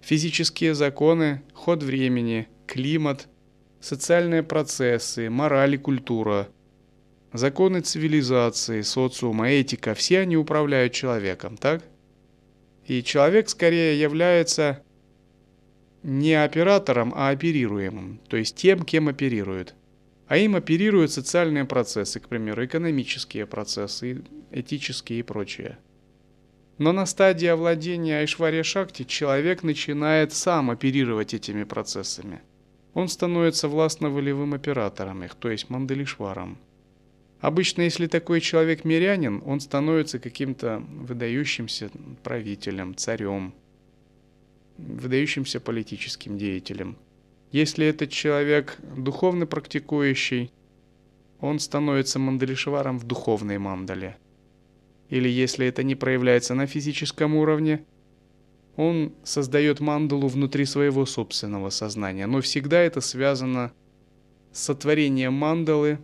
физические законы, ход времени, климат, социальные процессы, мораль и культура – законы цивилизации, социума, этика, все они управляют человеком, так? И человек скорее является не оператором, а оперируемым, то есть тем, кем оперирует. А им оперируют социальные процессы, к примеру, экономические процессы, этические и прочее. Но на стадии овладения Айшвария Шакти человек начинает сам оперировать этими процессами. Он становится властно-волевым оператором их, то есть Мандалишваром. Обычно, если такой человек мирянин, он становится каким-то выдающимся правителем, царем, выдающимся политическим деятелем – если этот человек духовно практикующий, он становится мандалишваром в духовной мандале. Или если это не проявляется на физическом уровне, он создает мандалу внутри своего собственного сознания. Но всегда это связано с сотворением мандалы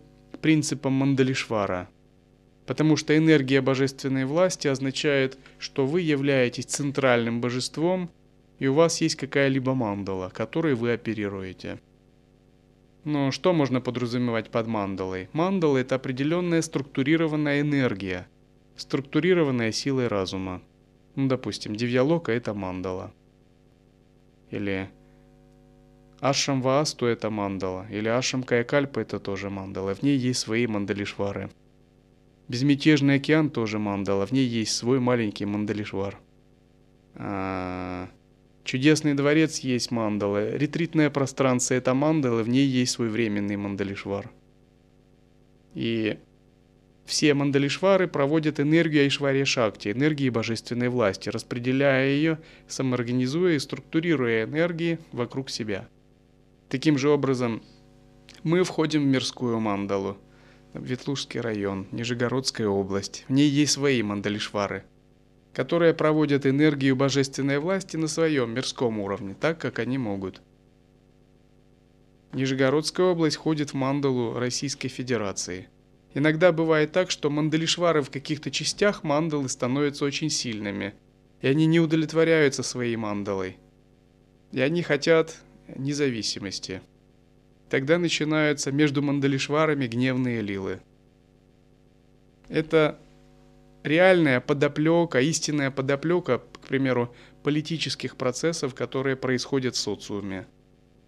принципом мандалишвара. Потому что энергия божественной власти означает, что вы являетесь центральным божеством – и у вас есть какая-либо мандала, которой вы оперируете. Но что можно подразумевать под мандалой? Мандала – это определенная структурированная энергия, структурированная силой разума. Ну, допустим, Дивьялока – это мандала. Или Ашам Ваасту – это мандала. Или Ашам Каякальпа – это тоже мандала. В ней есть свои мандалишвары. Безмятежный океан тоже мандала. В ней есть свой маленький мандалишвар. А. Чудесный дворец есть мандалы, ретритное пространство – это мандалы, в ней есть свой временный мандалишвар. И все мандалишвары проводят энергию Айшвария Шакти, энергии божественной власти, распределяя ее, самоорганизуя и структурируя энергии вокруг себя. Таким же образом, мы входим в мирскую мандалу, Ветлужский район, Нижегородская область. В ней есть свои мандалишвары – которые проводят энергию божественной власти на своем мирском уровне, так как они могут. Нижегородская область входит в мандалу Российской Федерации. Иногда бывает так, что мандалишвары в каких-то частях мандалы становятся очень сильными, и они не удовлетворяются своей мандалой. И они хотят независимости. Тогда начинаются между мандалишварами гневные лилы. Это реальная подоплека, истинная подоплека, к примеру, политических процессов, которые происходят в социуме.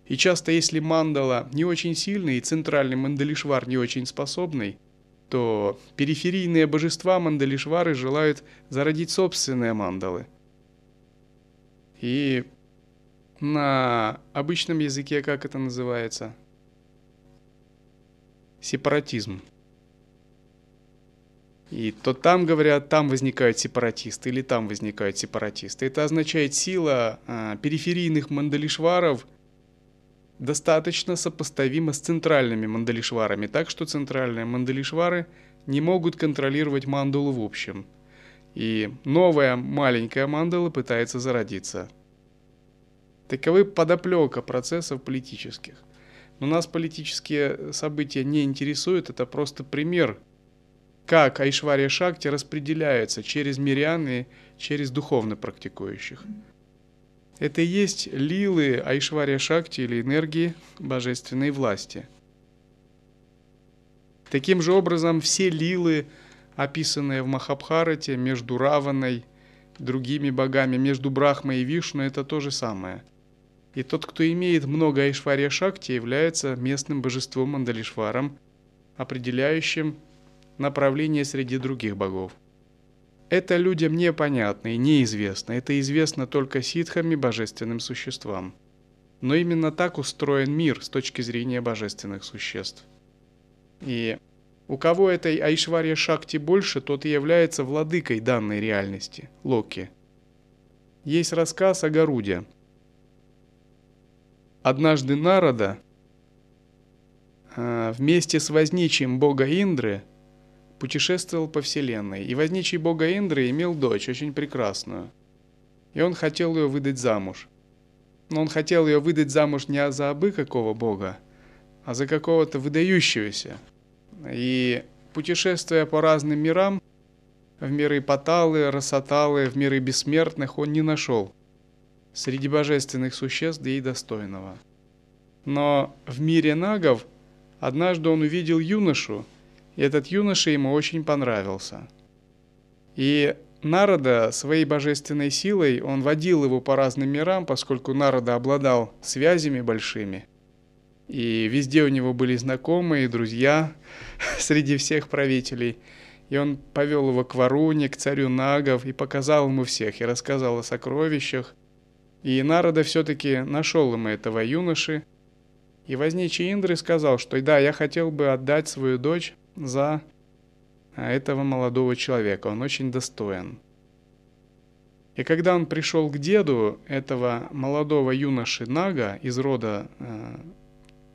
И часто, если мандала не очень сильный и центральный мандалишвар не очень способный, то периферийные божества мандалишвары желают зародить собственные мандалы. И на обычном языке как это называется? Сепаратизм. И то там говорят, там возникают сепаратисты, или там возникают сепаратисты. Это означает сила а, периферийных мандалишваров достаточно сопоставима с центральными мандалишварами, так что центральные мандалишвары не могут контролировать мандалу в общем. И новая маленькая мандала пытается зародиться. Таковы подоплека процессов политических. Но нас политические события не интересуют, это просто пример как Айшвария Шакти распределяется через мирян через духовно практикующих. Это и есть лилы Айшвария Шакти или энергии божественной власти. Таким же образом, все лилы, описанные в Махабхарате между Раваной, другими богами, между Брахмой и Вишну, это то же самое. И тот, кто имеет много Айшвария Шакти, является местным божеством Мандалишваром, определяющим направление среди других богов. Это людям непонятно и неизвестно, это известно только ситхам и божественным существам. Но именно так устроен мир с точки зрения божественных существ. И у кого этой Айшвария Шакти больше, тот и является владыкой данной реальности, Локи. Есть рассказ о Гаруде. Однажды Народа а, вместе с возничим бога Индры – путешествовал по вселенной, и возничий бога Индры имел дочь, очень прекрасную. И он хотел ее выдать замуж. Но он хотел ее выдать замуж не за абы какого бога, а за какого-то выдающегося. И путешествуя по разным мирам, в миры Паталы, Расаталы, в миры бессмертных, он не нашел среди божественных существ ей достойного. Но в мире нагов однажды он увидел юношу, И этот юноша ему очень понравился. И Народа своей божественной силой, он водил его по разным мирам, поскольку Народа обладал связями большими. И везде у него были знакомые, друзья [laughs] среди всех правителей. И он повел его к Варуне, к царю Нагов, и показал ему всех, и рассказал о сокровищах. И Народа все-таки нашел ему этого юноши. И возничий Индры сказал, что да, я хотел бы отдать свою дочь за а этого молодого человека. Он очень достоин. И когда он пришел к деду этого молодого юноши Нага из рода э,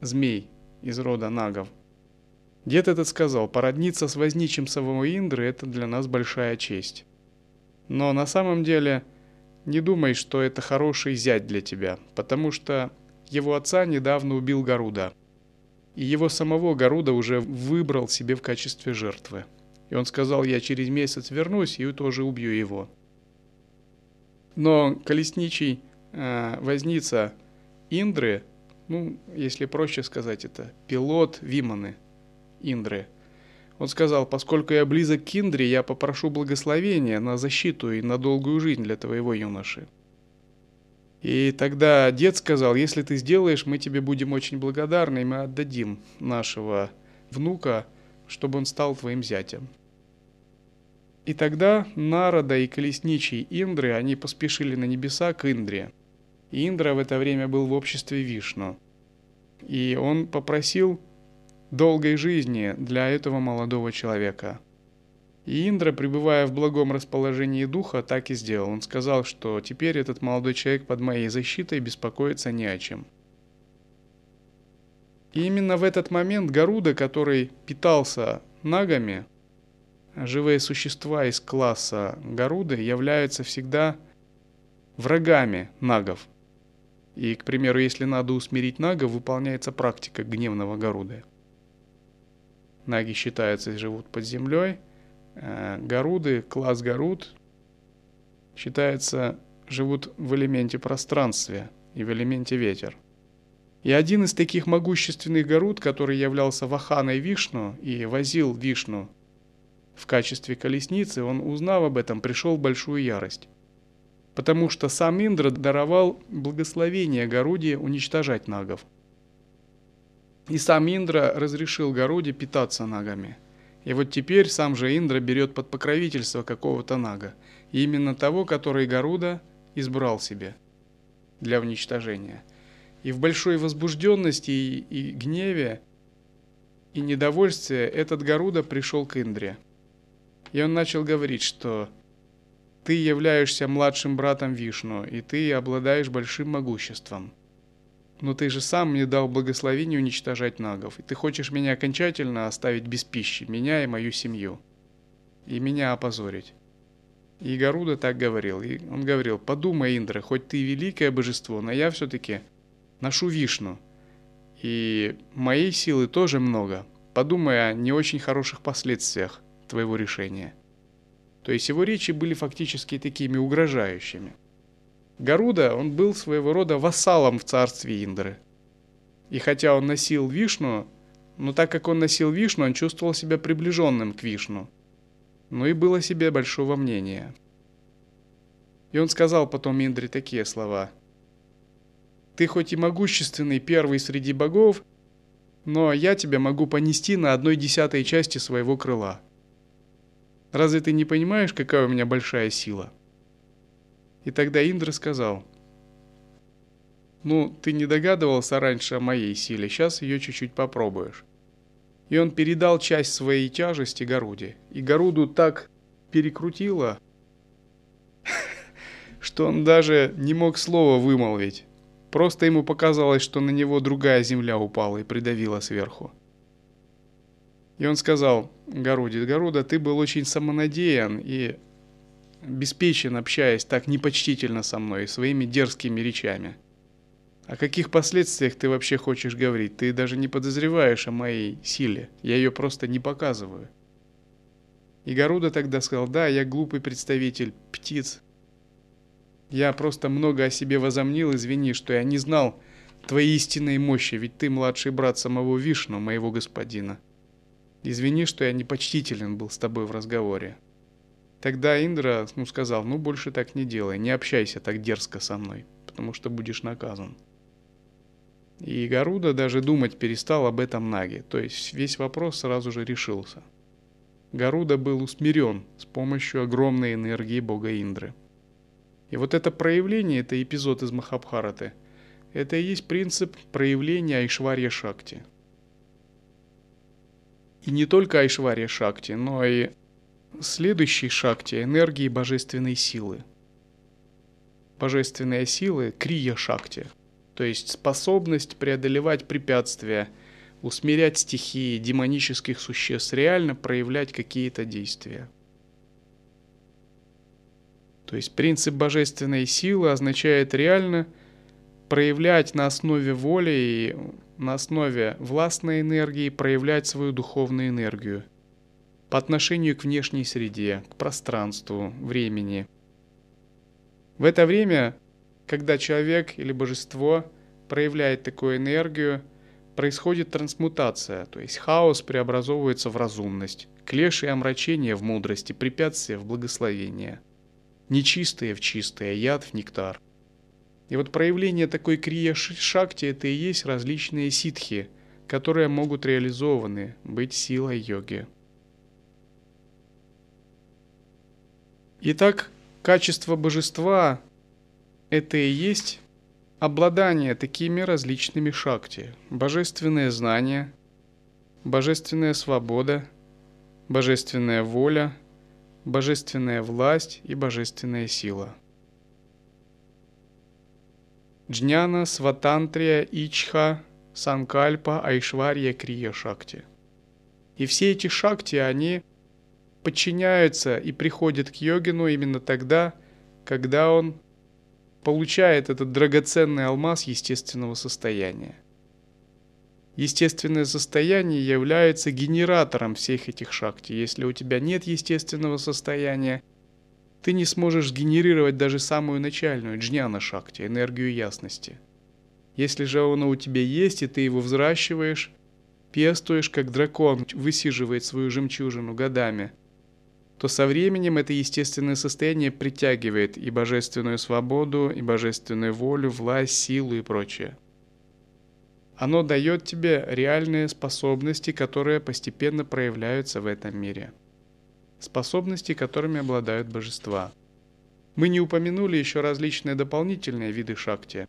змей, из рода Нагов, дед этот сказал, породниться с возничим Индры – это для нас большая честь. Но на самом деле не думай, что это хороший зять для тебя, потому что его отца недавно убил Гаруда, и его самого Гаруда уже выбрал себе в качестве жертвы. И он сказал, я через месяц вернусь и тоже убью его. Но колесничий э, возница Индры, ну, если проще сказать это, пилот Виманы Индры, он сказал, поскольку я близок к Индре, я попрошу благословения на защиту и на долгую жизнь для твоего юноши. И тогда дед сказал, если ты сделаешь, мы тебе будем очень благодарны, и мы отдадим нашего внука, чтобы он стал твоим зятем. И тогда Нарада и колесничий Индры, они поспешили на небеса к Индре. И Индра в это время был в обществе Вишну. И он попросил долгой жизни для этого молодого человека. И Индра, пребывая в благом расположении духа, так и сделал. Он сказал, что теперь этот молодой человек под моей защитой беспокоиться не о чем. И именно в этот момент Гаруда, который питался нагами, живые существа из класса Гаруды являются всегда врагами нагов. И, к примеру, если надо усмирить нагов, выполняется практика гневного Гаруды. Наги считаются живут под землей. Э, Гаруды, класс Гаруд, считается живут в элементе пространствия и в элементе ветер. И один из таких могущественных Гаруд, который являлся Ваханой Вишну и возил Вишну в качестве колесницы, он, узнав об этом, пришел в большую ярость. Потому что сам Индра даровал благословение Гаруде уничтожать нагов. И сам Индра разрешил Гаруде питаться нагами. И вот теперь сам же Индра берет под покровительство какого-то нага. Именно того, который Гаруда избрал себе для уничтожения. И в большой возбужденности и, и гневе и недовольстве этот Гаруда пришел к Индре. И он начал говорить, что ты являешься младшим братом Вишну, и ты обладаешь большим могуществом. Но ты же сам мне дал благословение уничтожать нагов, и ты хочешь меня окончательно оставить без пищи, меня и мою семью, и меня опозорить. И Гаруда так говорил. И он говорил, подумай, Индра, хоть ты великое божество, но я все-таки ношу Вишну. И моей силы тоже много. Подумай о не очень хороших последствиях твоего решения. То есть его речи были фактически такими угрожающими. Гаруда, он был своего рода вассалом в царстве Индры. И хотя он носил Вишну, но так как он носил Вишну, он чувствовал себя приближенным к Вишну. Но и было себе большого мнения. И он сказал потом Индре такие слова. «Ты хоть и могущественный первый среди богов, но я тебя могу понести на одной десятой части своего крыла». Разве ты не понимаешь, какая у меня большая сила?» И тогда Индра сказал, «Ну, ты не догадывался раньше о моей силе, сейчас ее чуть-чуть попробуешь». И он передал часть своей тяжести Гаруде. И Гаруду так перекрутило, [laughs] что он даже не мог слова вымолвить. Просто ему показалось, что на него другая земля упала и придавила сверху. И он сказал Гаруде, Гаруда, ты был очень самонадеян и беспечен, общаясь так непочтительно со мной, своими дерзкими речами. О каких последствиях ты вообще хочешь говорить? Ты даже не подозреваешь о моей силе. Я ее просто не показываю. И Гаруда тогда сказал, да, я глупый представитель птиц. Я просто много о себе возомнил, извини, что я не знал твоей истинной мощи, ведь ты младший брат самого Вишну, моего господина. Извини, что я непочтителен был с тобой в разговоре. Тогда Индра ну, сказал, ну больше так не делай, не общайся так дерзко со мной, потому что будешь наказан. И Гаруда даже думать перестал об этом Наге, то есть весь вопрос сразу же решился. Гаруда был усмирен с помощью огромной энергии бога Индры. И вот это проявление, это эпизод из Махабхараты, это и есть принцип проявления Айшварья Шакти. И не только Айшварья Шакти, но и следующей Шакти энергии божественной силы. Божественная сила – Крия Шакти – то есть способность преодолевать препятствия, усмирять стихии демонических существ, реально проявлять какие-то действия. То есть принцип божественной силы означает реально проявлять на основе воли и на основе властной энергии проявлять свою духовную энергию по отношению к внешней среде, к пространству, времени. В это время когда человек или божество проявляет такую энергию, происходит трансмутация, то есть хаос преобразовывается в разумность, клеш и омрачение в мудрости, препятствия в благословение, нечистое в чистое, яд в нектар. И вот проявление такой крия шакти – это и есть различные ситхи, которые могут реализованы быть силой йоги. Итак, качество божества это и есть обладание такими различными шакти. Божественное знание, божественная свобода, божественная воля, божественная власть и божественная сила. Джняна, Сватантрия, Ичха, Санкальпа, Айшварья, Крия Шакти. И все эти шакти, они подчиняются и приходят к йогину именно тогда, когда он получает этот драгоценный алмаз естественного состояния. Естественное состояние является генератором всех этих шакти. Если у тебя нет естественного состояния, ты не сможешь генерировать даже самую начальную джняна шакти, энергию ясности. Если же оно у тебя есть, и ты его взращиваешь, пестуешь, как дракон высиживает свою жемчужину годами – то со временем это естественное состояние притягивает и божественную свободу, и божественную волю, власть, силу и прочее. Оно дает тебе реальные способности, которые постепенно проявляются в этом мире. Способности, которыми обладают божества. Мы не упомянули еще различные дополнительные виды шакти.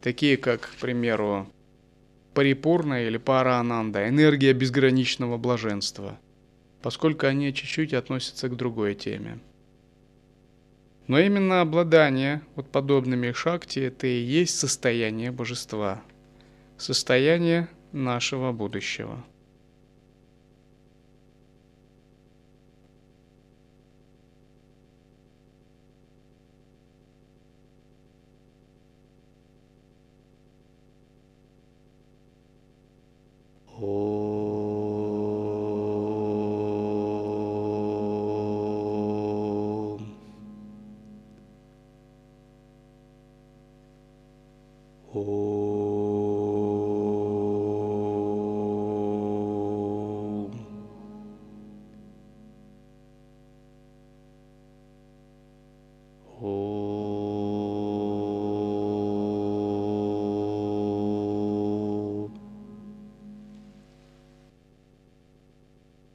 Такие как, к примеру, парипурна или параананда, энергия безграничного блаженства, поскольку они чуть-чуть относятся к другой теме. Но именно обладание вот подобными шакти – это и есть состояние божества, состояние нашего будущего. Oh.